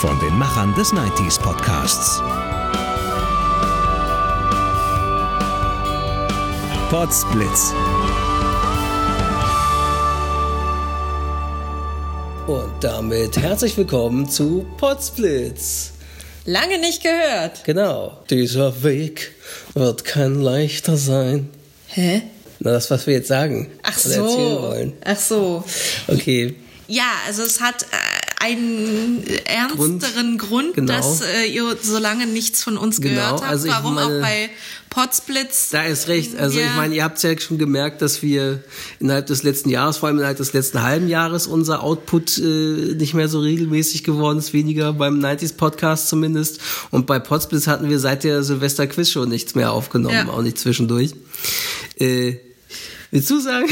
Von den Machern des 90s Podcasts. Podsblitz. Und damit herzlich willkommen zu Potsblitz. Lange nicht gehört. Genau. Dieser Weg wird kein leichter sein. Hä? Na, das, was wir jetzt sagen. Ach oder erzählen so. wollen. Ach so. Okay. Ja, also es hat äh, einen ernsteren Grund, Genau. dass äh, ihr so lange nichts von uns Genau, gehört habt. also Warum meine- auch bei Potsblitz. Da ist recht. Also Ja. ich meine, ihr habt ja schon gemerkt, dass wir innerhalb des letzten Jahres, vor allem innerhalb des letzten halben Jahres, unser Output äh, nicht mehr so regelmäßig geworden ist, weniger beim 90s Podcast zumindest. Und bei Potsblitz hatten wir seit der Silvester Quiz schon nichts mehr aufgenommen, Ja. auch nicht zwischendurch. Äh, willst du sagen?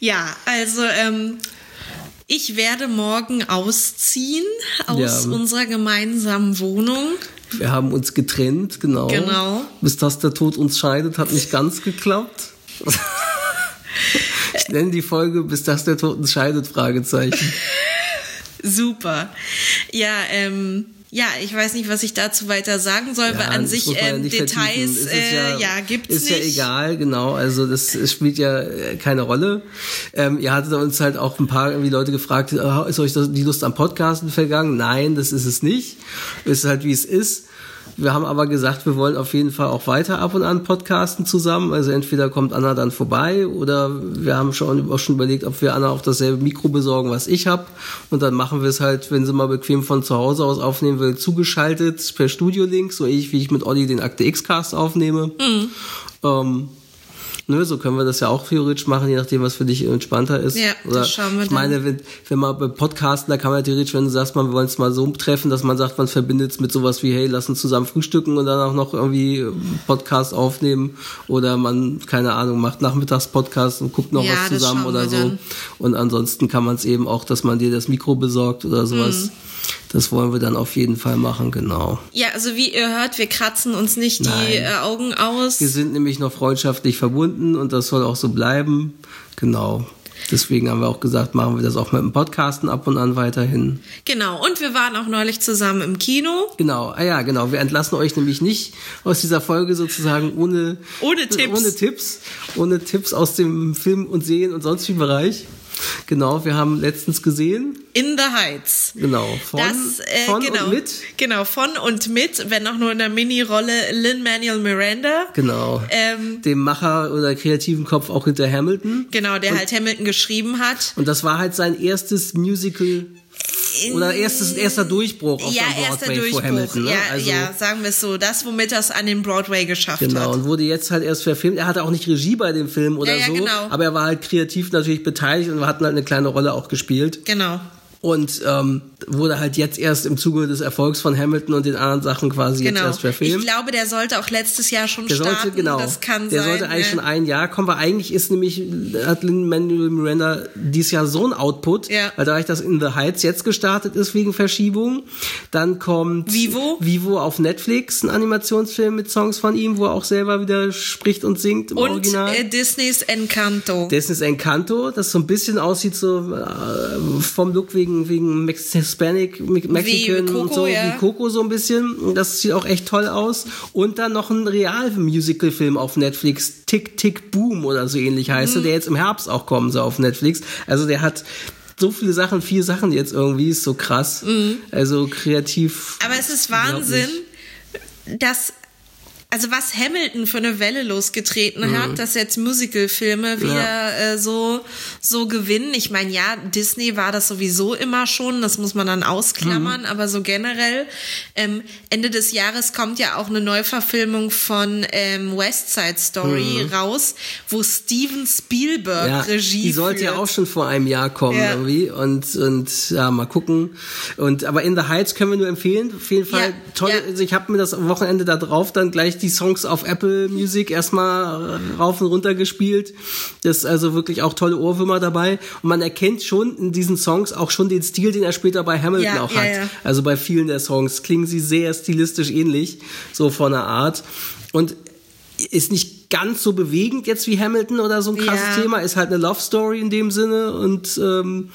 Ja, also ähm, ich werde morgen ausziehen aus Ja. unserer gemeinsamen Wohnung. Wir haben uns getrennt, genau. Genau. Bis dass der Tod uns scheidet, hat nicht ganz geklappt. Ich nenne die Folge, bis dass der Tod uns scheidet, Fragezeichen. Super. Ja, ähm, ja, ich weiß nicht, was ich dazu weiter sagen soll, weil an sich ja ähm, Details, ist äh, ja, gibt's Ist nicht. ja egal, genau. Also das spielt ja äh, keine Rolle. Ähm, ihr hattet uns halt auch ein paar irgendwie Leute gefragt, äh, ist euch das, die Lust am Podcasten vergangen? Nein, das ist es nicht. Ist halt wie es ist. Wir haben aber gesagt, wir wollen auf jeden Fall auch weiter ab und an podcasten zusammen. Also entweder kommt Anna dann vorbei oder wir haben schon auch schon überlegt, ob wir Anna auch dasselbe Mikro besorgen, was ich habe. Und dann machen wir es halt, wenn sie mal bequem von zu Hause aus aufnehmen will, zugeschaltet per Studio-Link, so ähnlich wie ich mit Olli den Akte X-Cast aufnehme. Ähm, Nö, so können wir das ja auch theoretisch machen, je nachdem, was für dich entspannter ist. Ja, das Oder schauen wir ich meine, wenn, wenn man bei Podcasten, da kann man ja theoretisch, wenn du sagst, man, wir wollen es mal so treffen, dass man sagt, man verbindet es mit sowas wie, hey, lass uns zusammen frühstücken und dann auch noch irgendwie Podcast aufnehmen oder man, keine Ahnung, macht nachmittags Podcast und guckt noch Ja, was das zusammen oder so. dann. Und ansonsten kann man es eben auch, dass man dir das Mikro besorgt oder sowas. Mhm. Das wollen wir dann auf jeden Fall machen, genau. Ja, also wie ihr hört, wir kratzen uns nicht Nein. die äh, Augen aus. Wir sind nämlich noch freundschaftlich verbunden und das soll auch so bleiben. Genau. Deswegen haben wir auch gesagt, machen wir das auch mit dem Podcasten ab und an weiterhin. Genau, und wir waren auch neulich zusammen im Kino. Genau, ah ja, genau. Wir entlassen euch nämlich nicht aus dieser Folge sozusagen ohne, Ohne Tipps. ohne Tipps, ohne Tipps aus dem Film und Serien und sonst wie Bereich. Genau, wir haben letztens gesehen, In the Heights. genau, von, das, äh, von genau, und mit. Genau, von und mit, wenn auch nur in der Mini-Rolle Lin-Manuel Miranda. Genau. Ähm, Dem Macher oder kreativen Kopf auch hinter Hamilton. genau, der halt Hamilton geschrieben hat. Und das war halt sein erstes Musical oder erstes, erster Durchbruch auf ja, Broadway Durchbruch. vor Hamilton. Ne? Ja, also, ja, sagen wir es so. Das, womit er es an den Broadway geschafft Genau, hat. und wurde jetzt halt erst verfilmt. Er hatte auch nicht Regie bei dem Film oder Ja, ja, so, genau. aber er war halt kreativ natürlich beteiligt und hat halt eine kleine Rolle auch gespielt. Genau. Und ähm, wurde halt jetzt erst im Zuge des Erfolgs von Hamilton und den anderen Sachen quasi jetzt Genau. erst Ich verfilmt. glaube, der sollte auch letztes Jahr schon Der starten. sollte, genau. Das kann der sein. sollte eigentlich äh, schon ein Jahr kommen, weil eigentlich ist nämlich, hat Lin-Manuel Miranda dieses Jahr so ein Output, Ja. weil dadurch, dass In the Heights jetzt gestartet ist wegen Verschiebung, dann kommt Vivo. Vivo auf Netflix, ein Animationsfilm mit Songs von ihm, wo er auch selber wieder spricht und singt im und Original. äh, Disneys Encanto. Ist Encanto, das so ein bisschen aussieht so äh, vom Look wegen wegen Mex Hispanic, Me- Mexican Coco, und so ja. wie Coco so ein bisschen. Das sieht auch echt toll aus. Und dann noch ein Real-Musical-Film auf Netflix, Tick Tick Boom oder so ähnlich heißt Mhm. er, der jetzt im Herbst auch kommen soll auf Netflix. Also der hat so viele Sachen, vier Sachen jetzt irgendwie, ist so krass. Also kreativ. Mhm. Aber es ist Wahnsinn, dass also was Hamilton für eine Welle losgetreten Mhm. hat, dass jetzt Musicalfilme wieder äh, so so gewinnen. Ich meine, ja, Disney war das sowieso immer schon, das muss man dann ausklammern, Mhm. aber so generell ähm, Ende des Jahres kommt ja auch eine Neuverfilmung von ähm, West Side Story raus, wo Steven Spielberg Mhm. Ja, Regie die sollte ja führt. auch schon vor einem Jahr kommen Ja. irgendwie und und ja mal gucken und aber in the Heights können wir nur empfehlen auf jeden Fall Ja, toll ja. also ich habe mir das Wochenende da drauf dann gleich die Songs auf Apple Music erstmal rauf und runter gespielt. Das ist also wirklich auch tolle Ohrwürmer dabei. Und man erkennt schon in diesen Songs auch schon den Stil den er später bei Hamilton Ja, auch ja, hat. ja. also bei vielen der Songs klingen sie sehr stilistisch ähnlich so von der Art. Und ist nicht ganz so bewegend jetzt wie Hamilton oder so ein krasses Ja. Thema, ist halt eine Love Story in dem Sinne und ähm,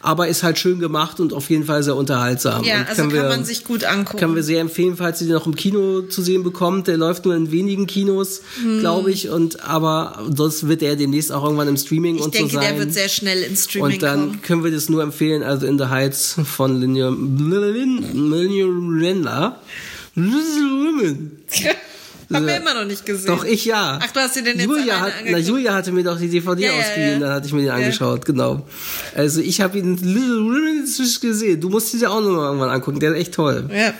aber ist halt schön gemacht und auf jeden Fall sehr unterhaltsam. Ja, und also kann wir, man sich gut angucken. Können wir sehr empfehlen, falls ihr den noch im Kino zu sehen bekommt. Der läuft nur in wenigen Kinos, Hm. glaube ich, und aber sonst wird er demnächst auch irgendwann im Streaming ich und denke, so sein. der wird sehr schnell ins Streaming und dann kommen. können wir das nur empfehlen, also In the Heights von Linear Linear Haben wir immer noch nicht gesehen. Doch, ich ja. Ach, du hast dir den jetzt Julia hat, na, angeguckt? Julia hatte mir doch die DVD Ja, ja, ausgeliehen, ja. dann hatte ich mir den angeschaut, genau. Also ich habe ihn gesehen. Du musst ihn dir auch noch mal irgendwann angucken, der ist echt toll. Ja.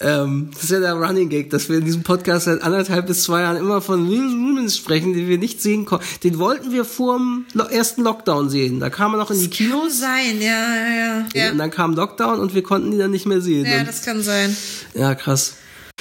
Ähm, das ist ja der Running Gag, dass wir in diesem Podcast seit anderthalb bis zwei Jahren immer von Little Women sprechen, den wir nicht sehen konnten. Den wollten wir vor dem ersten Lockdown sehen. Da kam er noch in die Kann Kinos. sein, ja, ja, ja. Ja, Und dann kam Lockdown und wir konnten ihn dann nicht mehr sehen. ja das kann sein. ja, krass.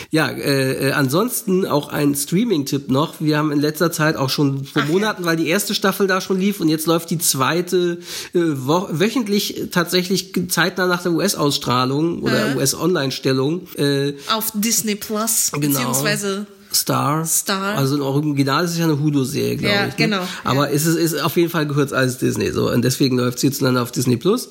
Ja, äh, äh, ansonsten auch ein Streaming-Tipp noch. Wir haben in letzter Zeit auch schon vor Ach ja. Monaten, weil die erste Staffel da schon lief und jetzt läuft die zweite äh, wo wöchentlich tatsächlich zeitnah nach der US-Ausstrahlung oder Mhm. US-Online-Stellung. Äh, Auf Disney Plus, Genau. beziehungsweise Star. Star. Also im Original ist es ja eine Hulu-Serie, glaube Ja, ich. Ne? genau, Aber ja. es ist, ist auf jeden Fall gehört als Disney so und deswegen läuft es hierzulande auf Disney Plus.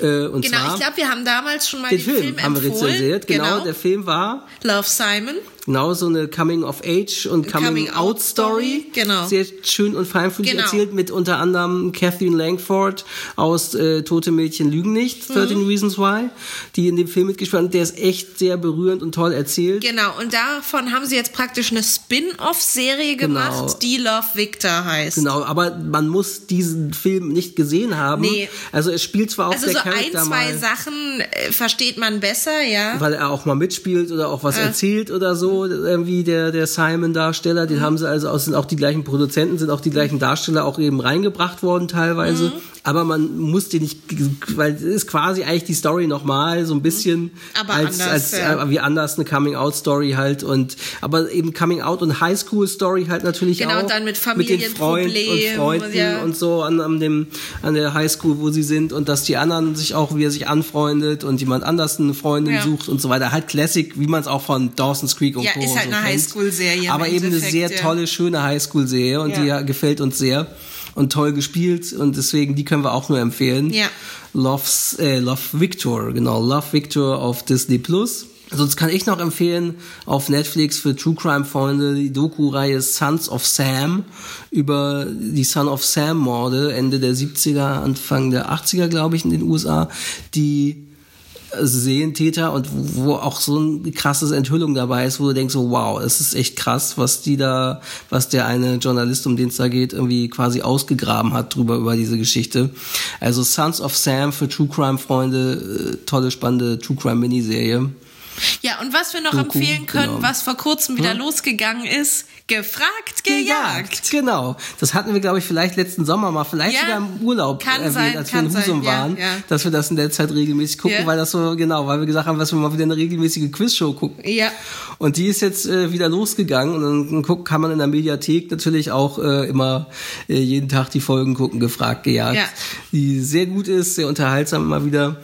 Äh, und Genau, zwar ich glaube, wir haben damals schon mal den den Film, Film, haben wir rezensiert. Genau, der Film war Love Simon. Genau, so eine Coming-of-Age und Coming-out-Story. Coming-out-Story, genau. Sehr schön und feinfühlig Genau. erzählt mit unter anderem Kathleen Langford aus äh, Tote Mädchen lügen nicht, Mhm. 13 Reasons Why, die in dem Film mitgespielt hat. Der ist echt sehr berührend und toll erzählt. Genau, und davon haben sie jetzt praktisch eine Spin-off-Serie gemacht, Genau. die Love Victor heißt. Genau, aber man muss diesen Film nicht gesehen haben. Nee. Also es spielt zwar auch Also der so ein, Charakter zwei mal, Sachen äh, versteht man besser, ja. weil er auch mal mitspielt oder auch was erzählt oder so, irgendwie der, der Simon-Darsteller, den haben sie also aus, sind auch die gleichen Produzenten, sind auch die gleichen Darsteller auch eben reingebracht worden teilweise. Mhm. Aber man muss die nicht, weil es ist quasi eigentlich die Story nochmal so ein bisschen. Aber als, anders, als ja. äh, wie anders eine Coming-out-Story halt und aber eben Coming-out und Highschool-Story halt natürlich Genau, auch und dann mit mit den Freunden und Familienproblemen, Freunden ja. und so an, an dem an der Highschool, wo sie sind und dass die anderen sich auch wie er sich anfreundet und jemand anders eine Freundin Ja. sucht und so weiter. Halt Classic, wie man es auch von Dawson's Creek und Ja, Co. ist halt so eine. Highschool-Serie Aber eben eine sehr tolle, schöne Highschool-Serie und die gefällt uns sehr und toll gespielt und deswegen die können wir auch nur empfehlen. Ja. Love's, äh, Love Victor, genau, Love Victor auf Disney Plus. Sonst kann ich noch empfehlen auf Netflix für True Crime Freunde die Doku-Reihe Sons of Sam über die Son of Sam Morde Ende der 70er, Anfang der 80er, glaube ich, in den USA, die Sehentäter und wo auch so ein krasses Enthüllung dabei ist, wo du denkst so, wow, es ist echt krass, was die da, was der eine Journalist, um den es da geht, irgendwie quasi ausgegraben hat drüber, über diese Geschichte. Also Sons of Sam für True Crime Freunde, äh, tolle, spannende True Crime Miniserie. Ja, und was wir noch Doku, empfehlen können, genau. was vor kurzem wieder losgegangen ist, gefragt, gejagt. Genau. Das hatten wir, glaube ich, vielleicht letzten Sommer mal, vielleicht Ja, sogar im Urlaub kann erwähnt, sein, als wir in Husum sein, ja, waren, ja. dass wir das in der Zeit regelmäßig gucken, Ja. weil das so, genau, weil wir gesagt haben, dass wir mal wieder eine regelmäßige Quizshow gucken. Ja. Und die ist jetzt äh, wieder losgegangen und dann guck, kann man in der Mediathek natürlich auch äh, immer äh, jeden Tag die Folgen gucken, gefragt, gejagt. Ja. Die sehr gut ist, sehr unterhaltsam immer wieder,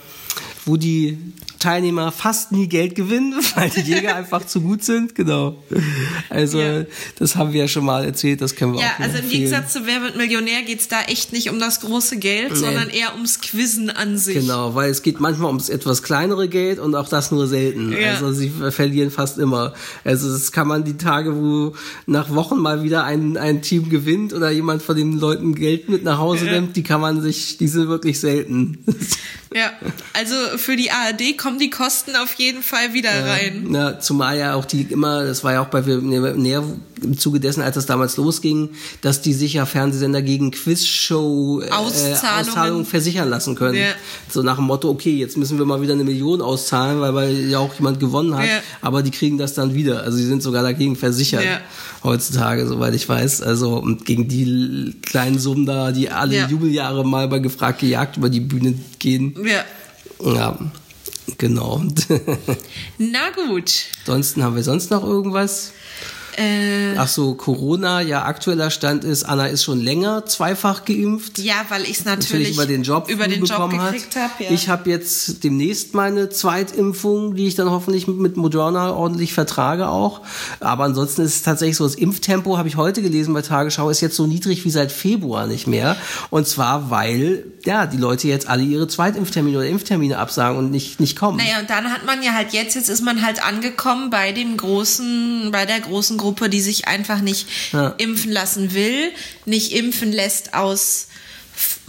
wo die Teilnehmer fast nie Geld gewinnen, weil die Jäger einfach zu gut sind, genau. Also Ja. das haben wir ja schon mal erzählt, das können wir Ja, auch nur also im empfehlen. Gegensatz zu Wer wird Millionär geht's da echt nicht um das große Geld, sondern eher ums Quizzen an sich. Genau, weil es geht manchmal ums etwas kleinere Geld und auch das nur selten. Ja. Also sie verlieren fast immer. Also das kann man die Tage, wo nach Wochen mal wieder ein, ein Team gewinnt oder jemand von den Leuten Geld mit nach Hause Ja. nimmt, die kann man sich, die sind wirklich selten. Ja, also für die ARD kommen die Kosten auf jeden Fall wieder rein. Na, zumal ja auch die immer, das war ja auch bei näher im Zuge dessen, als das damals losging, dass die sich ja Fernsehsender gegen Quizshow äh, Auszahlungen. Versichern lassen können. Ja. So nach dem Motto, okay, jetzt müssen wir mal wieder eine Million auszahlen, weil, weil ja auch jemand gewonnen hat, Ja. aber die kriegen das dann wieder. Also sie sind sogar dagegen versichert Ja. heutzutage, soweit ich weiß. Also und gegen die kleinen Summen da, die alle Ja. Jubeljahre mal bei gefragt gejagt über die Bühne gehen. Ja. Ja, genau. Na gut. Ansonsten haben wir sonst noch irgendwas? Äh, Ach so, Corona, ja, aktueller Stand ist, Anna ist schon länger zweifach geimpft. ja, weil ich es Natürlich natürlich über den Job über den Job gekriegt habe. Ja. Ich habe jetzt demnächst meine Zweitimpfung, die ich dann hoffentlich mit Moderna ordentlich vertrage auch. Aber ansonsten ist es tatsächlich so, das Impftempo, habe ich heute gelesen bei Tagesschau, ist jetzt so niedrig wie seit Februar nicht mehr. Und zwar, weil ja die Leute jetzt alle ihre Zweitimpftermine oder Impftermine absagen und nicht, nicht kommen. Naja, und dann hat man ja halt jetzt, jetzt ist man halt angekommen bei dem großen, bei der großen Gruppe, die sich einfach nicht Ja. impfen lassen will, nicht impfen lässt aus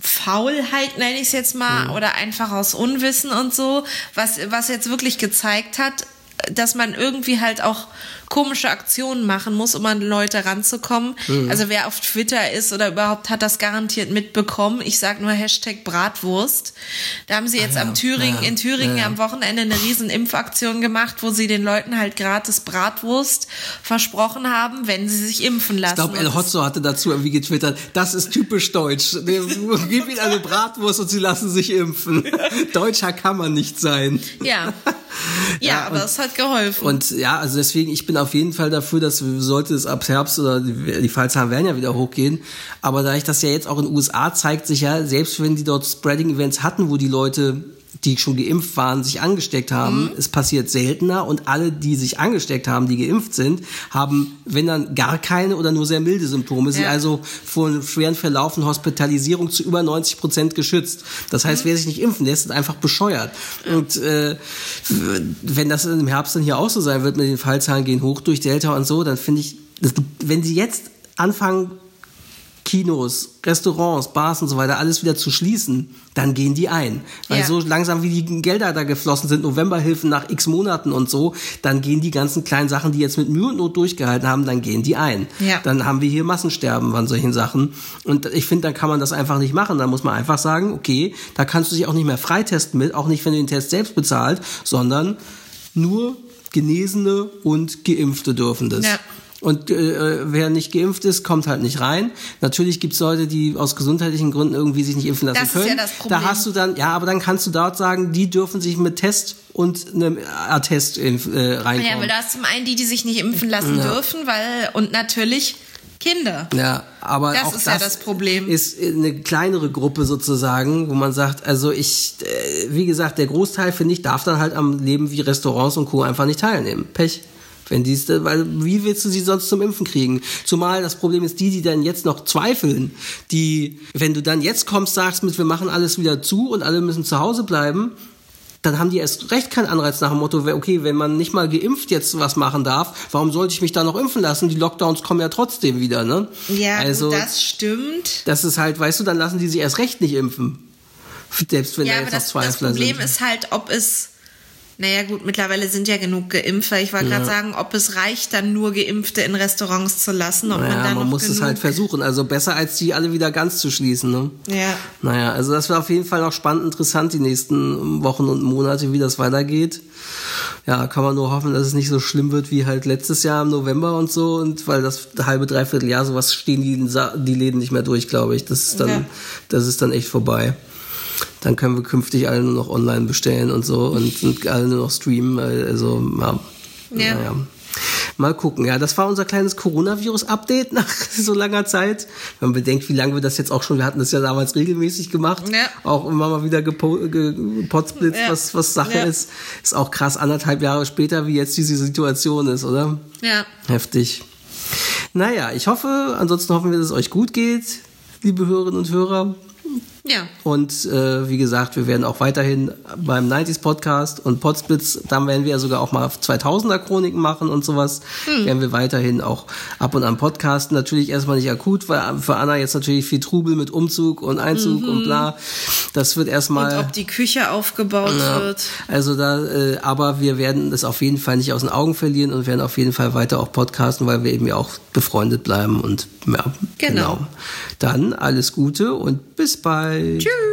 Faulheit, nenne ich es jetzt mal, oder einfach aus Unwissen und so, was, was jetzt wirklich gezeigt hat, dass man irgendwie halt auch komische Aktionen machen muss, um an Leute ranzukommen. Also wer auf Twitter ist oder überhaupt hat das garantiert mitbekommen. Ich sag nur Hashtag Bratwurst. Da haben sie jetzt ja, am Thüringen, ja, in Thüringen ja. am Wochenende eine riesen Impfaktion gemacht, wo sie den Leuten halt gratis Bratwurst versprochen haben, wenn sie sich impfen lassen. Ich glaube, El Hotzo hatte dazu irgendwie getwittert, das ist typisch deutsch. Gib ihnen eine Bratwurst und sie lassen sich impfen. Deutscher kann man nicht sein. Ja. Ja, Ja, aber und- es hat geholfen. Und ja, also deswegen, ich bin auf jeden Fall dafür, dass sollte es ab Herbst oder die, die Fallzahlen werden ja wieder hochgehen. Aber da ich das ja jetzt auch in den USA zeigt sich ja, selbst wenn die dort Spreading-Events hatten, wo die Leute die schon geimpft waren, sich angesteckt haben. Es passiert seltener und alle, die sich angesteckt haben, die geimpft sind, haben, wenn dann gar keine oder nur sehr milde Symptome, sind Ja. also vor einem schweren Verlauf und Hospitalisierung zu über 90 Prozent geschützt. Das heißt, wer sich nicht impfen lässt, ist einfach bescheuert. Und äh, wenn das im Herbst dann hier auch so sein wird mit den Fallzahlen gehen hoch durch Delta und so, dann finde ich, wenn sie jetzt anfangen, Kinos, Restaurants, Bars und so weiter, alles wieder zu schließen, dann gehen die ein. Weil Ja. so langsam wie die Gelder da geflossen sind, Novemberhilfen nach x Monaten und so, dann gehen die ganzen kleinen Sachen, die jetzt mit Mühe und Not durchgehalten haben, dann gehen die ein. Ja. Dann haben wir hier Massensterben an solchen Sachen. Und ich finde, dann kann man das einfach nicht machen. Da muss man einfach sagen, okay, da kannst du dich auch nicht mehr freitesten mit, auch nicht, wenn du den Test selbst bezahlt, sondern nur Genesene und Geimpfte dürfen das. Ja. Und äh, wer nicht geimpft ist, kommt halt nicht rein. Natürlich gibt's Leute, die aus gesundheitlichen Gründen irgendwie sich nicht impfen lassen Das ist ja können. das Problem. Da hast du dann, ja, aber dann kannst du dort sagen, die dürfen sich mit Test und einem Attest äh, reinkommen. ja, weil da ist zum einen die, die sich nicht impfen lassen dürfen, weil, und natürlich Kinder. Ja, aber Das auch ist das ja das Problem. ist eine kleinere Gruppe sozusagen, wo man sagt, also ich, äh, wie gesagt, der Großteil finde ich darf dann halt am Leben wie Restaurants und Co. einfach nicht teilnehmen. Pech. Wenn dies, weil wie willst du sie sonst zum Impfen kriegen? Zumal das Problem ist, die, die dann jetzt noch zweifeln, die, wenn du dann jetzt kommst, sagst mit, wir machen alles wieder zu und alle müssen zu Hause bleiben, dann haben die erst recht keinen Anreiz nach dem Motto, okay, wenn man nicht mal geimpft jetzt was machen darf, warum sollte ich mich da noch impfen lassen? Die Lockdowns kommen ja trotzdem wieder, ne? Ja, also, das stimmt. das ist halt, weißt du, dann lassen die sich erst recht nicht impfen. Selbst wenn Ja, da aber jetzt noch das, das Problem sind. ist halt, ob es, naja gut, mittlerweile sind ja genug Geimpfte. Ich wollte gerade sagen, ob es reicht, dann nur Geimpfte in Restaurants zu lassen, ob man Naja, dann man muss es halt versuchen. Also besser als die alle wieder ganz zu schließen, ne? Ja. Naja, also das wird auf jeden Fall noch spannend, interessant, die nächsten Wochen und Monate, wie das weitergeht. Ja, kann man nur hoffen, dass es nicht so schlimm wird wie halt letztes Jahr im November und so. Und weil das halbe, dreiviertel Jahr sowas stehen die, die Läden nicht mehr durch, glaube ich. Das ist dann, Ja. das ist dann echt vorbei. Dann können wir künftig alle nur noch online bestellen und so und, und alle nur noch streamen. Also, ja. Ja. Naja. Mal gucken. Ja, das war unser kleines Coronavirus-Update nach so langer Zeit. Wenn man bedenkt, wie lange wir das jetzt auch schon, wir hatten das ja damals regelmäßig gemacht. Ja. Auch immer mal wieder gepo- gepotsblitzt, Ja. was, was Sache Ja. ist. Ist auch krass, anderthalb Jahre später, wie jetzt diese Situation ist, oder? Ja. Heftig. Naja, ich hoffe, ansonsten hoffen wir, dass es euch gut geht, liebe Hörerinnen und Hörer. Ja. Und äh, wie gesagt, wir werden auch weiterhin beim 90s Podcast und Podsplits, dann werden wir ja sogar auch mal 2000er Chroniken machen und sowas. Hm. Werden wir weiterhin auch ab und an podcasten. Natürlich erstmal nicht akut, weil für Anna jetzt natürlich viel Trubel mit Umzug und Einzug mhm. und bla. Das wird erstmal. Und ob die Küche aufgebaut ja, wird. Also da, äh, aber wir werden das auf jeden Fall nicht aus den Augen verlieren und werden auf jeden Fall weiter auch podcasten, weil wir eben ja auch befreundet bleiben und ja, genau. genau. Dann alles Gute und bis bald. Bye.